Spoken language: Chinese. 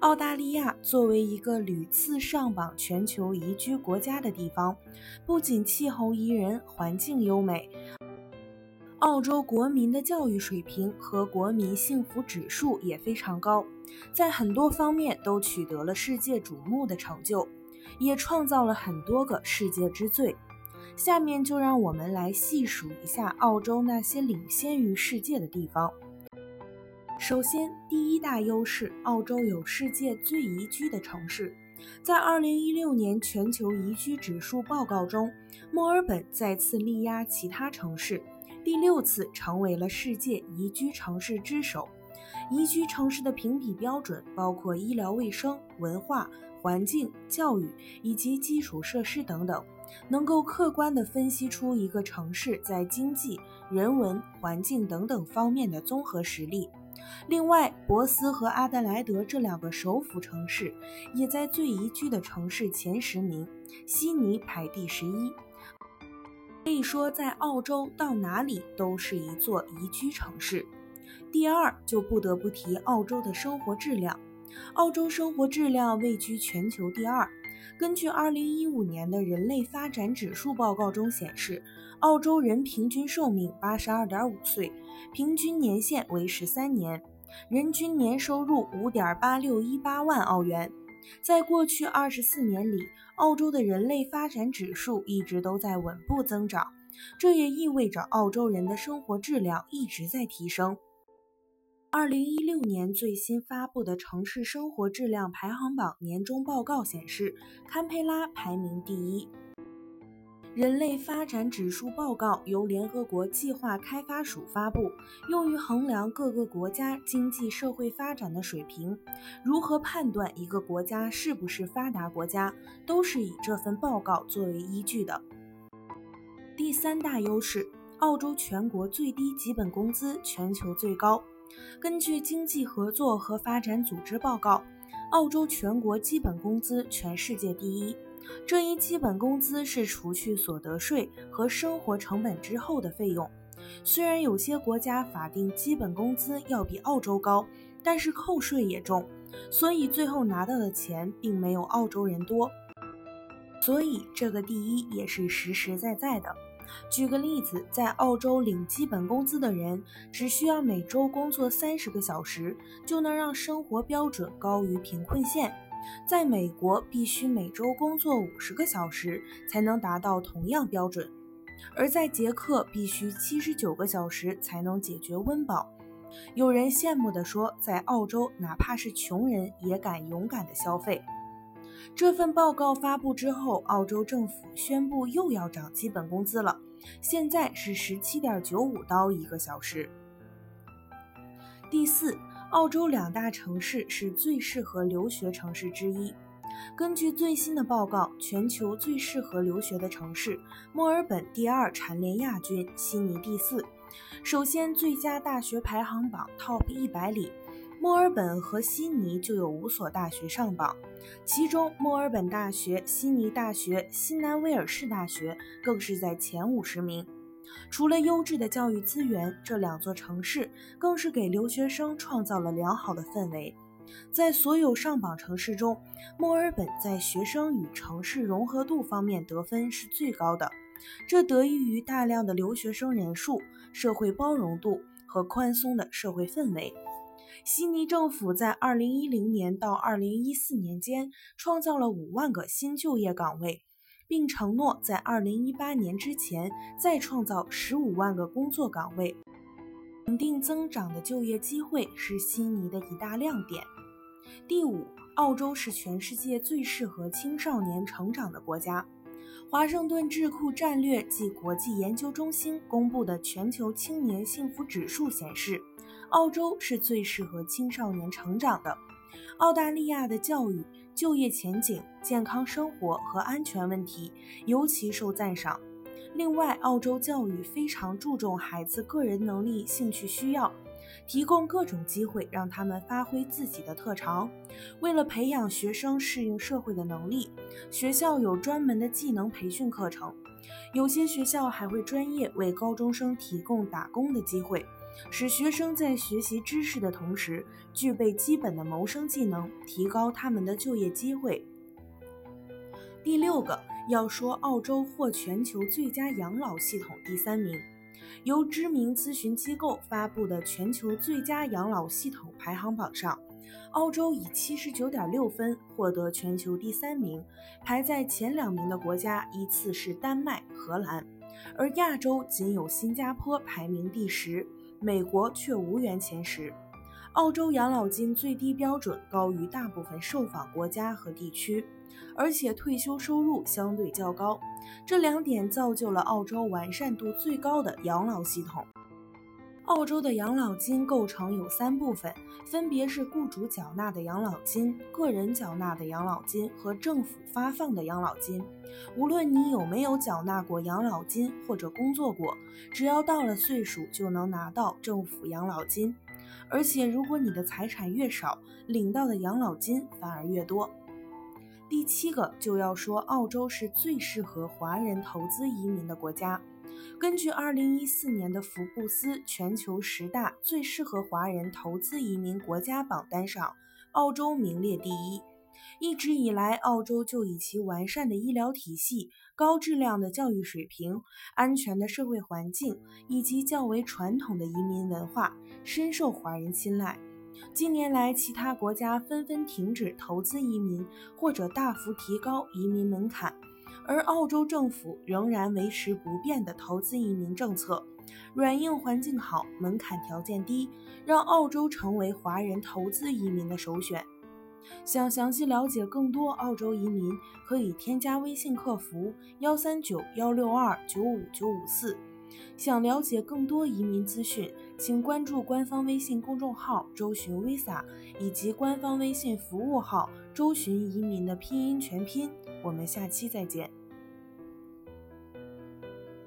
澳大利亚作为一个屡次上榜全球宜居国家的地方，不仅气候宜人、环境优美，澳洲国民的教育水平和国民幸福指数也非常高，在很多方面都取得了世界瞩目的成就，也创造了很多个世界之最。下面就让我们来细数一下澳洲那些领先于世界的地方。首先，第一大优势，澳洲有世界最宜居的城市。在2016年全球宜居指数报告中，墨尔本再次力压其他城市，第六次成为了世界宜居城市之首。宜居城市的评比标准包括医疗卫生、文化、环境、教育以及基础设施等等，能够客观地分析出一个城市在经济、人文、环境等等方面的综合实力。另外，博斯和阿德莱德这两个首府城市也在最宜居的城市前十名，悉尼排第十一。可以说，在澳洲到哪里都是一座宜居城市。第二，就不得不提澳洲的生活质量。澳洲生活质量位居全球第二。根据2015年的人类发展指数报告中显示，澳洲人平均寿命82.5岁，平均年限为13年，人均年收入5.8618万澳元。在过去24年里，澳洲的人类发展指数一直都在稳步增长，这也意味着澳洲人的生活质量一直在提升。二零一六年最新发布的城市生活质量排行榜年终报告显示，堪培拉排名第一。人类发展指数报告由联合国计划开发署发布，用于衡量各个国家经济社会发展的水平。如何判断一个国家是不是发达国家，都是以这份报告作为依据的。第三大优势，澳洲全国最低基本工资全球最高。根据经济合作和发展组织报告，澳洲全国基本工资全世界第一。这一基本工资是除去所得税和生活成本之后的费用。虽然有些国家法定基本工资要比澳洲高，但是扣税也重，所以最后拿到的钱并没有澳洲人多。所以这个第一也是实实在在的。举个例子，在澳洲领基本工资的人，只需要每周工作三十个小时，就能让生活标准高于贫困线。在美国，必须每周工作五十个小时才能达到同样标准，而在捷克，必须七十九个小时才能解决温饱。有人羡慕地说，在澳洲，哪怕是穷人也敢勇敢地消费。这份报告发布之后，澳洲政府宣布又要涨基本工资了，现在是十七点九五刀一个小时。第四，澳洲两大城市是最适合留学城市之一。根据最新的报告，全球最适合留学的城市，墨尔本第二，蝉联亚军，悉尼第四。首先，最佳大学排行榜 TOP 一百里。墨尔本和悉尼就有五所大学上榜，其中墨尔本大学、悉尼大学、新南威尔士大学更是在前五十名。除了优质的教育资源，这两座城市更是给留学生创造了良好的氛围。在所有上榜城市中，墨尔本在学生与城市融合度方面得分是最高的，这得益于大量的留学生人数、社会包容度和宽松的社会氛围。悉尼政府在2010年到2014年间创造了5万个新就业岗位，并承诺在2018年之前再创造15万个工作岗位。稳定增长的就业机会是悉尼的一大亮点。第五，澳洲是全世界最适合青少年成长的国家。华盛顿智库战略暨国际研究中心公布的全球青年幸福指数显示。澳洲是最适合青少年成长的，澳大利亚的教育、就业前景、健康生活和安全问题尤其受赞赏。另外，澳洲教育非常注重孩子个人能力、兴趣需要，提供各种机会让他们发挥自己的特长。为了培养学生适应社会的能力，学校有专门的技能培训课程。有些学校还会专业为高中生提供打工的机会。使学生在学习知识的同时，具备基本的谋生技能，提高他们的就业机会。第六个要说，澳洲获全球最佳养老系统第三名。由知名咨询机构发布的全球最佳养老系统排行榜上，澳洲以七十九点六分获得全球第三名，排在前两名的国家依次是丹麦、荷兰，而亚洲仅有新加坡排名第十。美国却无缘前十。澳洲养老金最低标准高于大部分受访国家和地区，而且退休收入相对较高，这两点造就了澳洲完善度最高的养老系统。澳洲的养老金构成有三部分，分别是雇主缴纳的养老金、个人缴纳的养老金和政府发放的养老金。无论你有没有缴纳过养老金或者工作过，只要到了岁数就能拿到政府养老金。而且，如果你的财产越少，领到的养老金反而越多。第七个就要说，澳洲是最适合华人投资移民的国家。根据2014年的福布斯全球十大最适合华人投资移民国家榜单上，澳洲名列第一。一直以来，澳洲就以其完善的医疗体系、高质量的教育水平、安全的社会环境以及较为传统的移民文化，深受华人青睐。近年来，其他国家纷纷停止投资移民，或者大幅提高移民门槛。而澳洲政府仍然维持不变的投资移民政策，软硬环境好，门槛条件低，让澳洲成为华人投资移民的首选。想详细了解更多澳洲移民，可以添加微信客服幺三九幺六二九五九五四。想了解更多移民资讯，请关注官方微信公众号“周巡 Visa” 以及官方微信服务号“周巡移民”的拼音全拼。我们下期再见。